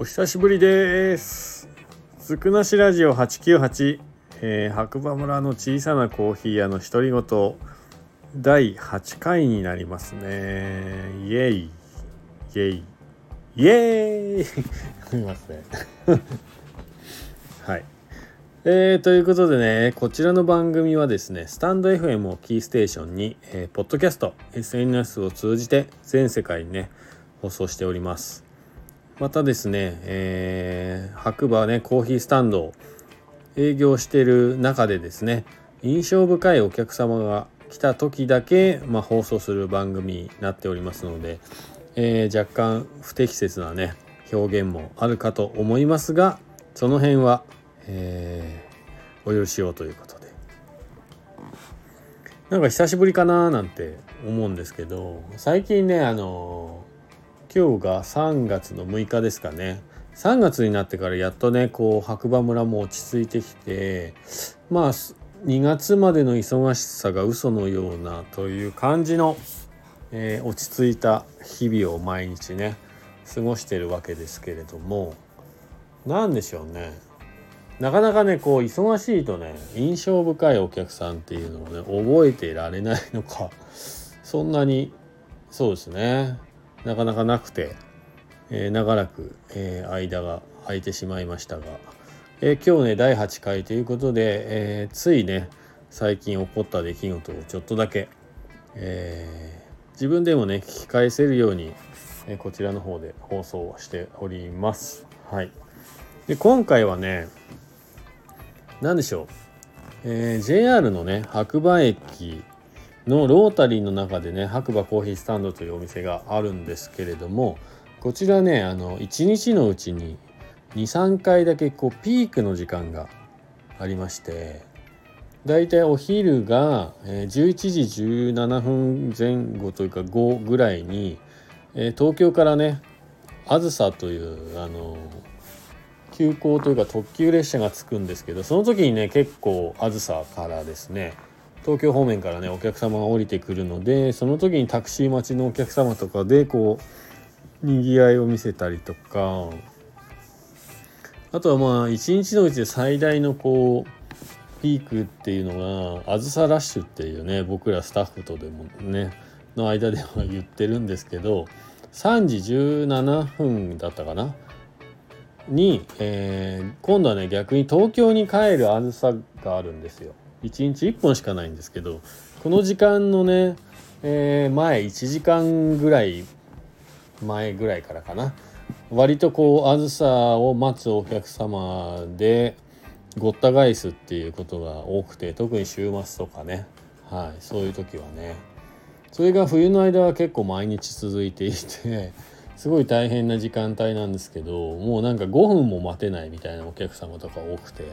お久しぶりです。つくなしラジオ898、えー、白馬村の小さなコーヒー屋の独り言第8回になりますね。イエイ。イエイ。イエーイ。すみませんはい。えー、ということでね、こちらの番組はですね、スタンド FM をキーステーションに、えー、ポッドキャスト、SNS を通じて全世界にね、放送しております。またですね、えー、白馬ね、コーヒースタンド営業してる中でですね、印象深いお客様が来た時だけ、まあ、放送する番組になっておりますので、えー、若干不適切なね、表現もあるかと思いますが、その辺は、えー、お許しをということで。なんか久しぶりかななんて思うんですけど、最近ね、あの今日が3月の6日ですかね。3月になってからやっとねこう白馬村も落ち着いてきてまあ2月までの忙しさが嘘のようなという感じの、えー、落ち着いた日々を毎日ね過ごしてるわけですけれども何でしょうね。なかなかねこう忙しいとね印象深いお客さんっていうのをね覚えていられないのかそんなにそうですね。なかなかなくて、えー、長らく、えー、間が空いてしまいましたが、えー、今日ね第8回ということで、えついね最近起こった出来事をちょっとだけ、え自分でもね聞き返せるように、えこちらの方で放送しております。はい、で今回はね何でしょう、え JR のね白馬駅のロータリーの中でね白馬コーヒースタンドというお店があるんですけれどもこちらねあの1日のうちに23回だけこうピークの時間がありましてだいたいお昼が11時17分前後というか5ぐらいに東京からねあずさというあの急行というか特急列車が着くんですけどその時にね結構あずさからですね東京方面からねお客様が降りてくるのでその時にタクシー待ちのお客様とかでこうにぎわいを見せたりとかあとはまあ一日のうちで最大のこうピークっていうのがあずさラッシュっていうね僕らスタッフとでもねの間では言ってるんですけど3時17分だったかな？に、えー、今度はね逆に東京に帰るあずさがあるんですよ。1日1本しかないんですけどこの時間のね、えー、前1時間ぐらい前ぐらいからかな。割とこうあずさを待つお客様でごった返すっていうことが多くて特に週末とかね。はいそういう時はね。それが冬の間は結構毎日続いていてすごい大変な時間帯なんですけどもうなんか5分も待てないみたいなお客様とか多くて。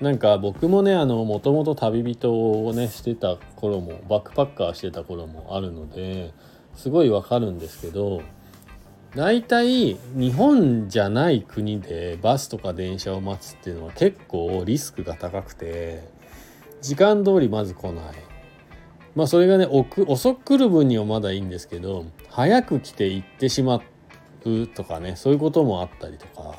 なんか僕もねあのもともと旅人をねしてた頃もバックパッカーしてた頃もあるのですごいわかるんですけど大体日本じゃない国でバスとか電車を待つっていうのは結構リスクが高くて時間通りまず来ない。まあそれがね遅く来る分にはまだいいんですけど早く来て行ってしまうとかねそういうこともあったりとか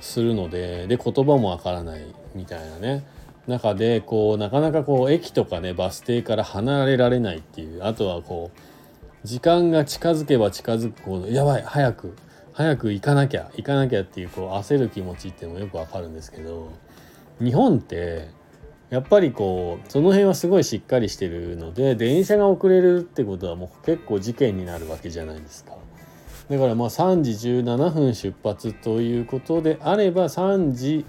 するのでで言葉もわからない。みたいなね中でこうなかなかこう駅とかねバス停から離れられないっていうあとはこう時間が近づけば近づくほどやばい早く早く行かなきゃ行かなきゃっていうこう焦る気持ちっていうのもよくわかるんですけど日本ってやっぱりこうその辺はすごいしっかりしてるので電車が遅れるってことはもう結構事件になるわけじゃないですか。だからまあ3時17分出発ということであれば3時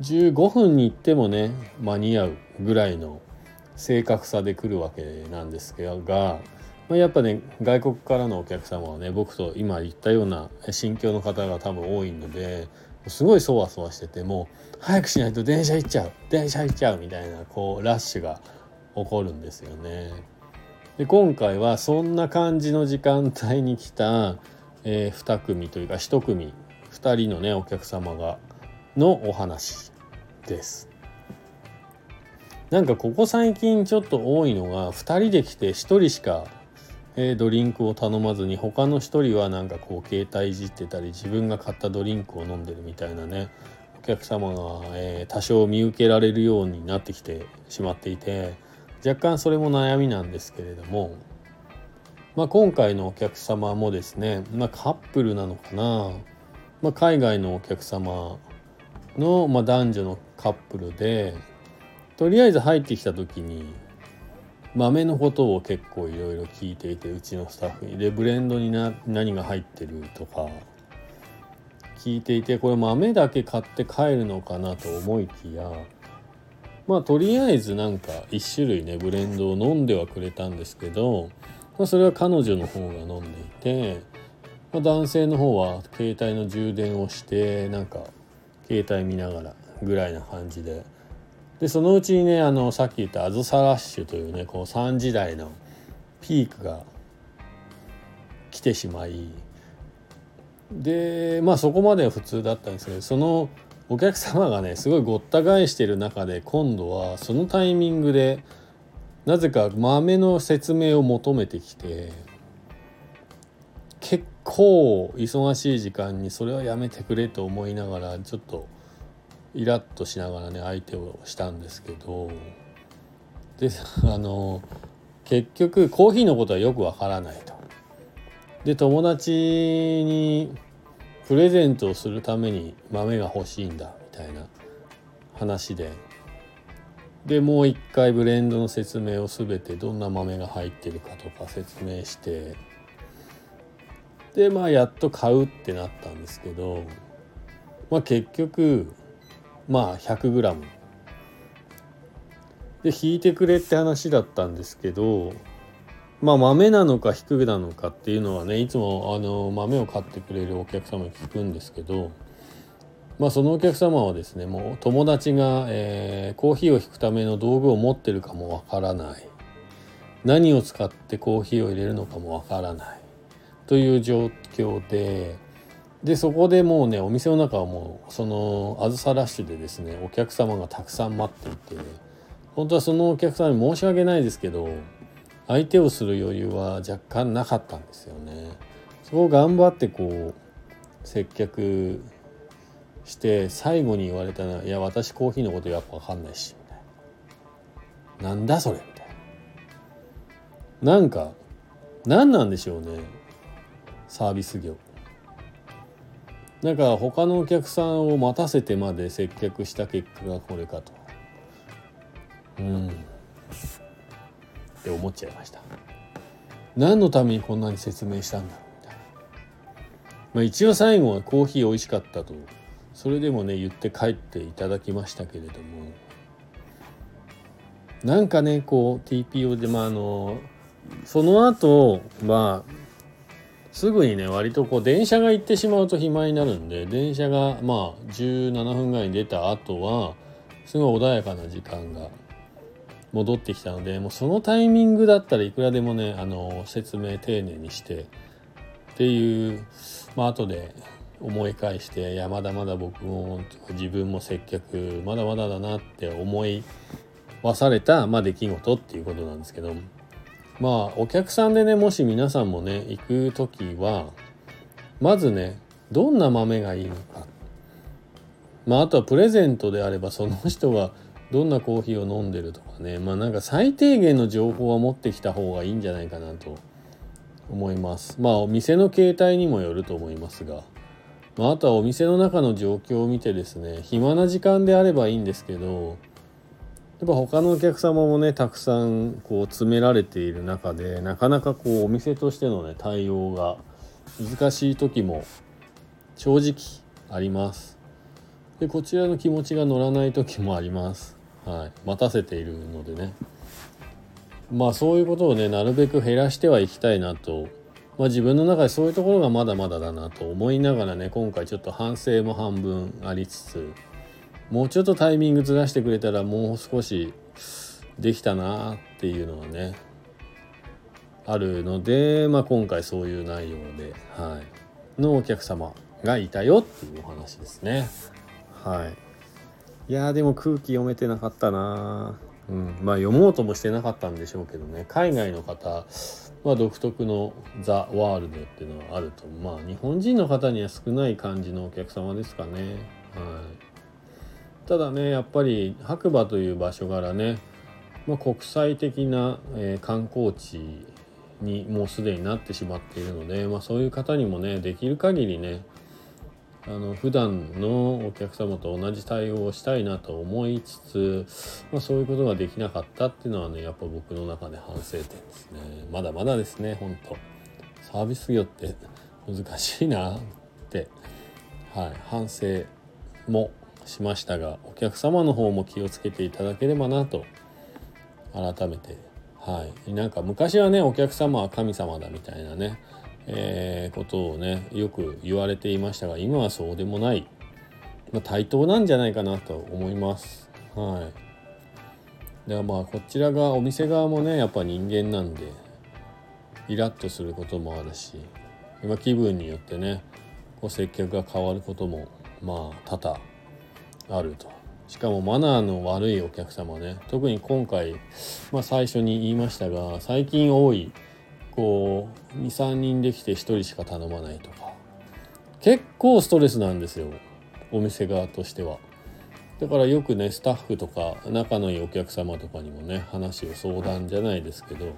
15分に行ってもね間に合うぐらいの正確さで来るわけなんですが、まあ、やっぱね外国からのお客様はね僕と今言ったような心境の方が多分多いのですごいそわそわしててもう早くしないと電車行っちゃう電車行っちゃうみたいなこうラッシュが起こるんですよね。で今回はそんな感じの時間帯に来た、えー、2組というか1組2人のねお客様がのお話です。なんかここ最近ちょっと多いのが2人で来て1人しか、え、ドリンクを頼まずに他の1人はなんかこう携帯いじってたり自分が買ったドリンクを飲んでるみたいなねお客様が、え、多少見受けられるようになってきてしまっていて若干それも悩みなんですけれども、まあ、今回のお客様もですね、まあ、カップルなのかな、まあ、海外のお客様の、まあ、男女のカップルでとりあえず入ってきた時に豆のことを結構いろいろ聞いていてうちのスタッフに。でブレンドにな何が入ってるとか聞いていてこれ豆だけ買って帰るのかなと思いきやまあとりあえずなんか1種類ねブレンドを飲んではくれたんですけど、まあ、それは彼女の方が飲んでいて、まあ、男性の方は携帯の充電をしてなんか携帯見ながらぐらいな感じで。でそのうちにねあのさっき言ったアズサラッシュというねこう3時台のピークが来てしまいでまあそこまでは普通だったんですけどそのお客様がねすごいごった返してる中で今度はそのタイミングでなぜか豆の説明を求めてきて構忙しい時間にそれはやめてくれと思いながらちょっとイラッとしながらね相手をしたんですけどで あの結局コーヒーのことはよくわからないと。で友達にプレゼントをするために豆が欲しいんだみたいな話ででもう一回ブレンドの説明を全てどんな豆が入ってるかとか説明してでまあやっと買うってなったんですけどまあ結局まあ 100g で引いてくれって話だったんですけどまあ豆なのか低くなのかっていうのはねいつもあの豆を買ってくれるお客様に聞くんですけどまあそのお客様はですねもう友達が、えー、コーヒーを引くための道具を持ってるかもわからない。何を使ってコーヒーを入れるのかもわからない。という状況ででそこでもうねお店の中はもうそのあずさラッシュでですねお客様がたくさん待っていて本当はそのお客様に申し訳ないですけど相手をする余裕は若干なかったんですよね。そこを頑張ってこう接客して最後に言われたのは「いや私コーヒーのことやっぱ分かんないし」みたいな「なんだそれ」みたいな。なんか何なんでしょうね。サービス業。だか他のお客さんを待たせてまで接客した結果がこれかと。うん。って思っちゃいました。何のためにこんなに説明したんだろうみたいな。まあ一応最後はコーヒー美味しかったと。それでもね言って帰っていただきましたけれども。なんかねこう TPO でまああのその後まあすぐにね割とこう電車が行ってしまうと暇になるんで電車がまあ17分ぐらいに出た後はすごい穏やかな時間が戻ってきたのでもうそのタイミングだったらいくらでもねあの説明丁寧にしてっていうまあ後で思い返していやまだまだ僕も自分も接客まだまだだなって思い忘された、まあ、出来事っていうことなんですけど。まあお客さんでねもし皆さんもね行く時はまずねどんな豆がいいのか。まああとはプレゼントであればその人がどんなコーヒーを飲んでるとかね。まあなんか最低限の情報は持ってきた方がいいんじゃないかなと思います。まあお店の形態にもよると思いますが、まあ、あとはお店の中の状況を見てですね暇な時間であればいいんですけどやっぱ他のお客様もねたくさんこう詰められている中でなかなかこうお店としてのね対応が難しい時も正直あります。でこちらの気持ちが乗らない時もあります。はい、待たせているのでね。まあそういうことをねなるべく減らしてはいきたいなと、まあ、自分の中でそういうところがまだまだだなと思いながらね今回ちょっと反省も半分ありつつもうちょっとタイミングずらしてくれたらもう少しできたなっていうのはねあるので、まあ、今回そういう内容で、はい、のお客様がいたよっていうお話ですね。はい、いやでも空気読めてなかったな。うん、まあ読もうともしてなかったんでしょうけどね。海外の方は独特のザ・ワールドっていうのはあると。まあ日本人の方には少ない感じのお客様ですかね。はい、ただねやっぱり白馬という場所柄ね、まあ、国際的な、えー、観光地にもうすでになってしまっているので、まあ、そういう方にもねできる限りねあの普段のお客様と同じ対応をしたいなと思いつつ、まあ、そういうことができなかったっていうのはねやっぱ僕の中で反省点ですね。まだまだですねほんとサービス業って難しいなって、はい、反省もしましたがお客様の方も気をつけていただければなと改めて。はい。なんか昔はねお客様は神様だみたいなねえー、ことをねよく言われていましたが今はそうでもない、まあ、対等なんじゃないかなと思います。はい、ではまあこちら側お店側もねやっぱ人間なんでイラッとすることもあるし今気分によってねこう接客が変わることもまあ多々あると。しかもマナーの悪いお客様ね特に今回、まあ、最初に言いましたが最近多いこう23人できて1人しか頼まないとか結構ストレスなんですよお店側としては。だからよくねスタッフとか仲のいいお客様とかにもね話を相談じゃないですけど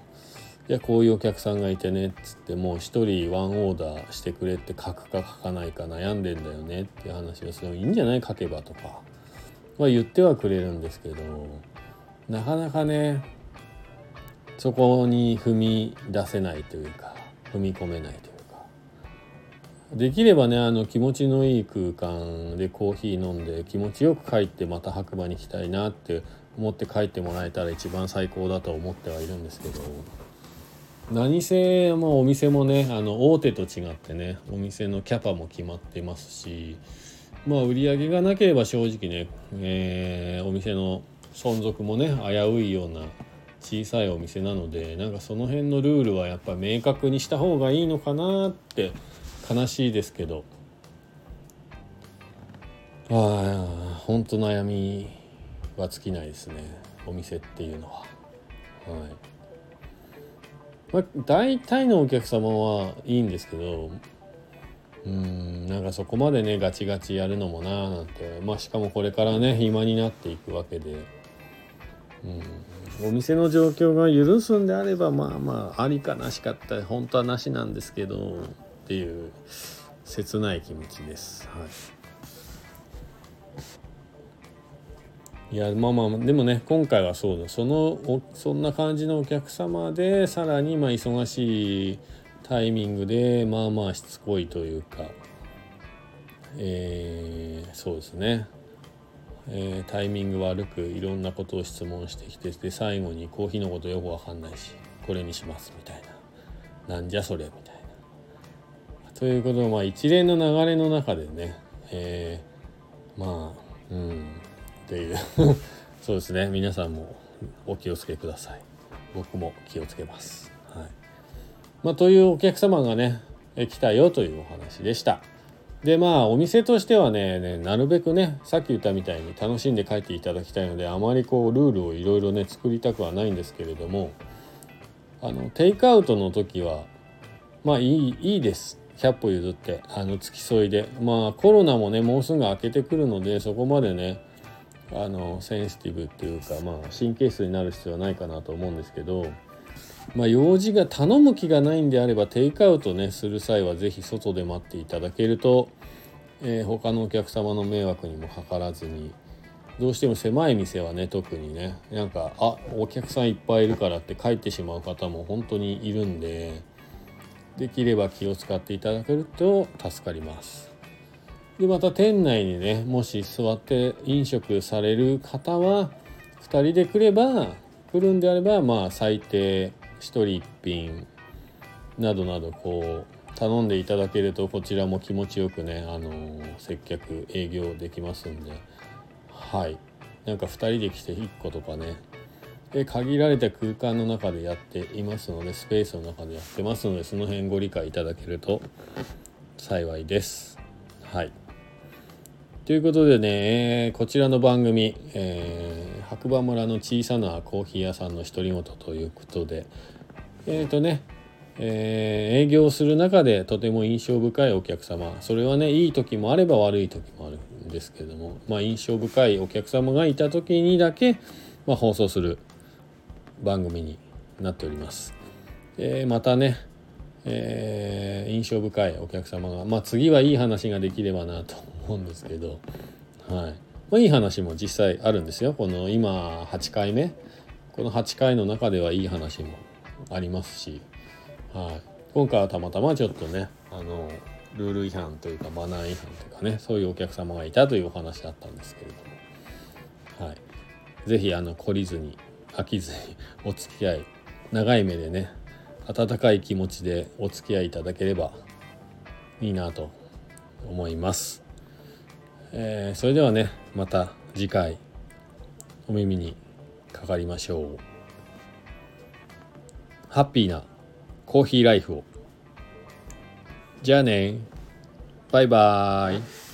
いやこういうお客さんがいてねっつってもう1人ワンオーダーしてくれって書くか書かないか悩んでんだよねっていう話をするいいんじゃない書けばとか。は言ってはくれるんですけどなかなかねそこに踏み出せないというか踏み込めないというか。できればねあの気持ちのいい空間でコーヒー飲んで気持ちよく帰ってまた白馬に行きたいなって思って帰ってもらえたら一番最高だと思ってはいるんですけど。何せ、まあ、お店もねあの大手と違ってねお店のキャパも決まってますしまあ売り上げがなければ正直ね、えー、お店の存続もね危ういような小さいお店なのでなんかその辺のルールはやっぱ明確にした方がいいのかなって悲しいですけどああ本当悩みは尽きないですねお店っていうのは。はいまあ、大体のお客様はいいんですけどうんなんかそこまでねガチガチやるのもなーなんてまあしかもこれからね暇になっていくわけでうんお店の状況が許すんであればまあまあありかなしかった本当はなしなんですけどっていう切ない気持ちです。はいいやまあまあでもね今回はそうだ。そのそんな感じのお客様でさらにまあ忙しいタイミングでまあまあしつこいというかえー、そうですね。えー、タイミング悪くいろんなことを質問してきてで最後にコーヒーのことよくわかんないしこれにしますみたいな。なんじゃそれみたいな。ということをまあ一連の流れの中でね、えー、まあうん。っていう。そうですね。皆さんもお気をつけください。僕も気をつけます。はい。まあ、というお客様がね来たよというお話でした。でまあお店としてはねねなるべくねさっき言ったみたいに楽しんで帰っていただきたいのであまりこうルールをいろいろね作りたくはないんですけれどもあのテイクアウトの時はまあいいいいです。100歩譲ってあの付き添いで。まあコロナもねもうすぐ明けてくるのでそこまでねあのセンシティブっていうかまあ神経質になる必要はないかなと思うんですけどまあ、用事が頼む気がないんであればテイクアウトねする際は是非外で待っていただけると、えー、他のお客様の迷惑にもかからずにどうしても狭い店はね特にねなんかあお客さんいっぱいいるからって帰ってしまう方も本当にいるんでできれば気を使っていただけると助かります。でまた店内にねもし座って飲食される方は2人で来れば来るんであればまあ最低1人1品などなどこう頼んでいただけるとこちらも気持ちよくね、あの、接客営業できますんで。はい。なんか2人で来て1個とかね。で限られた空間の中でやっていますのでスペースの中でやってますのでその辺ご理解いただけると幸いです。はい。ということでね、えー、こちらの番組、えー、白馬村の小さなコーヒー屋さんの独り言ということでえっ、ー、とね、えー、営業する中でとても印象深いお客様それはねいい時もあれば悪い時もあるんですけれども、まあ、印象深いお客様がいた時にだけ、まあ、放送する番組になっております。えー、またねえー、印象深いお客様が、まあ、次はいい話ができればなと思うんですけど、はい。まあ、いい話も実際あるんですよ。この今8回目。この8回の中ではいい話もありますし、はい、今回はたまたまちょっとねあのルール違反というかマナー違反というかねそういうお客様がいたというお話だったんですけれども、はい、是非あの懲りずに飽きずにお付き合い長い目でね温かい気持ちでお付き合いいただければいいなと思います、えー、それではねまた次回お耳にかかりましょう。ハッピーなコーヒーライフを。じゃあね。バイバーイ。